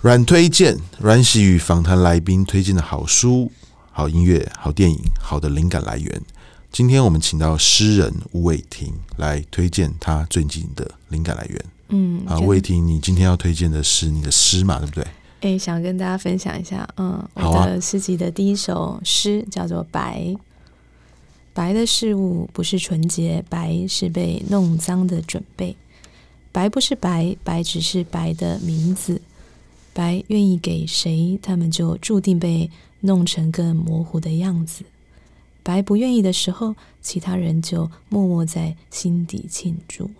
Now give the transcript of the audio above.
阮推荐，阮喜与访谈来宾推荐的好书、好音乐、好电影、好的灵感来源。今天我们请到诗人吴伟霆来推荐他最近的灵感来源。嗯，啊，吴伟霆，你今天要推荐的是你的诗嘛？对不对？哎、欸，想跟大家分享一下，嗯，我的诗集的第一首诗叫做《白》。白的事物不是纯洁，白是被弄脏的准备。白不是白，白只是白的名字。白愿意给谁，他们就注定被弄成更模糊的样子。白不愿意的时候，其他人就默默在心底庆祝。